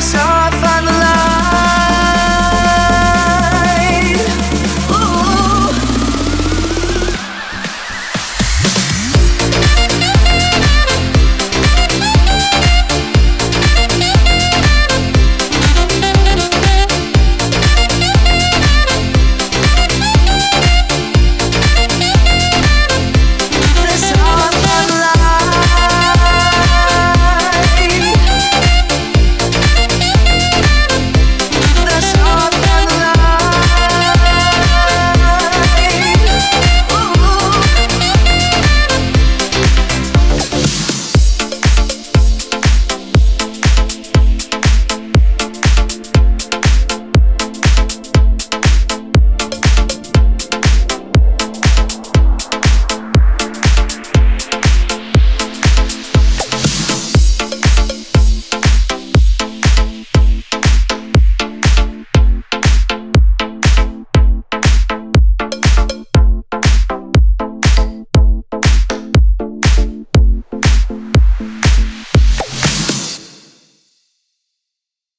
so